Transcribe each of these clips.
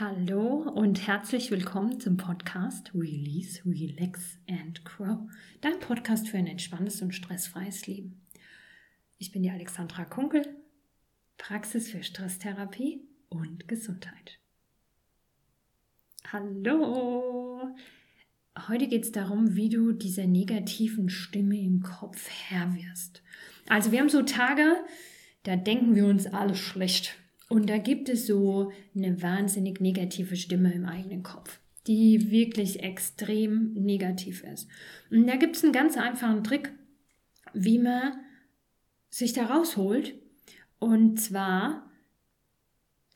Hallo und herzlich willkommen zum Podcast Release, Relax and Grow. Dein Podcast für ein entspanntes und stressfreies Leben. Ich bin die Alexandra Kunkel, Praxis für Stresstherapie und Gesundheit. Hallo! Heute geht es darum, wie du dieser negativen Stimme im Kopf Herr wirst. Also wir haben so Tage, da denken wir uns alles schlecht und da gibt es so eine wahnsinnig negative Stimme im eigenen Kopf, die wirklich extrem negativ ist. Und da gibt es einen ganz einfachen Trick, wie man sich da rausholt. Und zwar,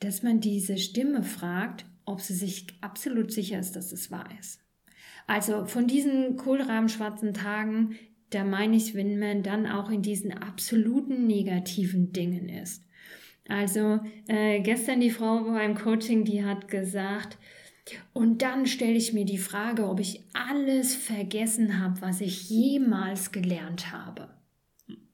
dass man diese Stimme fragt, ob sie sich absolut sicher ist, dass es wahr ist. Also von diesen kohlrabenschwarzen Tagen, da meine ich, wenn man dann auch in diesen absoluten negativen Dingen ist. Also äh, gestern die Frau beim Coaching, die hat gesagt, und dann stelle ich mir die Frage, ob ich alles vergessen habe, was ich jemals gelernt habe.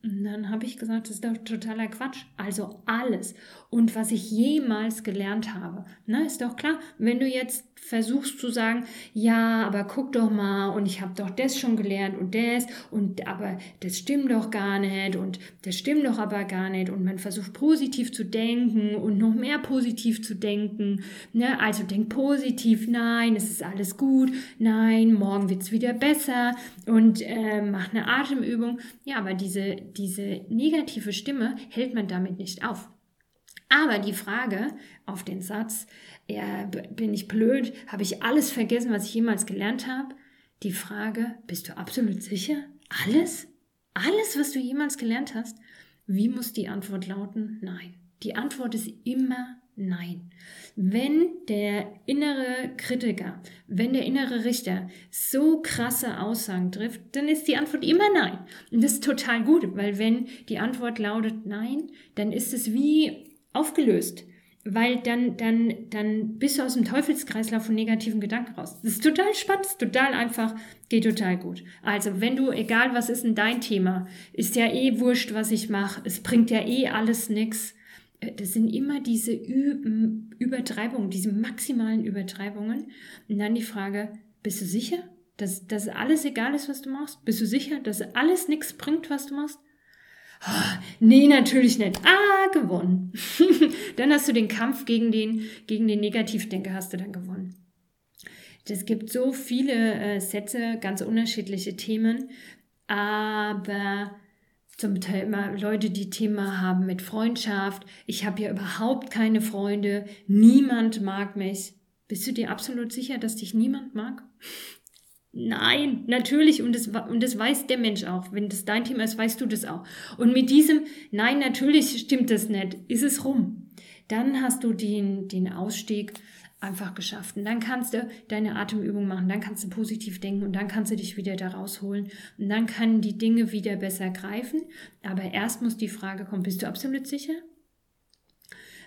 Und dann habe ich gesagt, das ist doch totaler Quatsch. Also alles. Und was ich jemals gelernt habe. Na, ist doch klar, wenn du jetzt versuchst zu sagen, ja, aber guck doch mal und ich habe doch das schon gelernt und das und aber das stimmt doch gar nicht und das stimmt doch aber gar nicht und man versucht positiv zu denken und noch mehr positiv zu denken. Ne? Also denk positiv, nein, es ist alles gut, nein, morgen wird es wieder besser und äh, mach eine Atemübung. Ja, aber diese diese negative Stimme hält man damit nicht auf. Aber die Frage auf den Satz, ja, bin ich blöd, habe ich alles vergessen, was ich jemals gelernt habe? Die Frage, bist du absolut sicher? Alles? Alles, was du jemals gelernt hast? Wie muss die Antwort lauten? Nein. Die Antwort ist immer Nein. Wenn der innere Kritiker, wenn der innere Richter so krasse Aussagen trifft, dann ist die Antwort immer Nein. Und das ist total gut, weil wenn die Antwort lautet Nein, dann ist es wie aufgelöst. Weil dann, dann, dann bist du aus dem Teufelskreislauf von negativen Gedanken raus. Das ist total spannend, ist total einfach, geht total gut. Also, wenn du, egal was ist denn dein Thema, ist ja eh wurscht, was ich mache, es bringt ja eh alles nichts das sind immer diese Übertreibungen, diese maximalen Übertreibungen. Und dann die Frage, bist du sicher, dass, dass alles egal ist, was du machst? Bist du sicher, dass alles nichts bringt, was du machst? Oh, nee, natürlich nicht. Ah, gewonnen. dann hast du den Kampf gegen den, gegen den Negativdenker hast du dann gewonnen. Es gibt so viele äh, Sätze, ganz unterschiedliche Themen, aber zum Thema Leute, die Thema haben mit Freundschaft. Ich habe ja überhaupt keine Freunde. Niemand mag mich. Bist du dir absolut sicher, dass dich niemand mag? Nein, natürlich. Und das, und das weiß der Mensch auch. Wenn das dein Thema ist, weißt du das auch. Und mit diesem Nein, natürlich stimmt das nicht, ist es rum. Dann hast du den, den Ausstieg einfach geschafft. Und dann kannst du deine Atemübung machen, dann kannst du positiv denken und dann kannst du dich wieder da rausholen. Und dann können die Dinge wieder besser greifen. Aber erst muss die Frage kommen, bist du absolut sicher?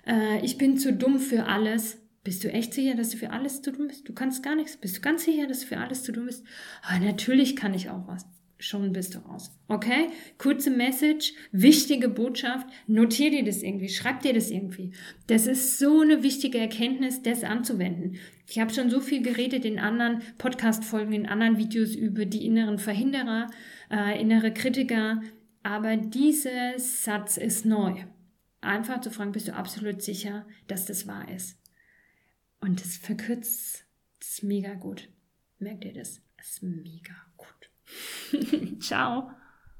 Äh, ich bin zu dumm für alles. Bist du echt sicher, dass du für alles zu dumm bist? Du kannst gar nichts. Bist du ganz sicher, dass du für alles zu dumm bist? Oh, natürlich kann ich auch was schon bist du raus. Okay? Kurze Message, wichtige Botschaft, notier dir das irgendwie, schreib dir das irgendwie. Das ist so eine wichtige Erkenntnis, das anzuwenden. Ich habe schon so viel geredet in anderen Podcast-Folgen, in anderen Videos über die inneren Verhinderer, äh, innere Kritiker, aber dieser Satz ist neu. Einfach zu fragen, bist du absolut sicher, dass das wahr ist? Und das verkürzt, ist mega gut. Merkt ihr das? Das ist mega gut. Ciao.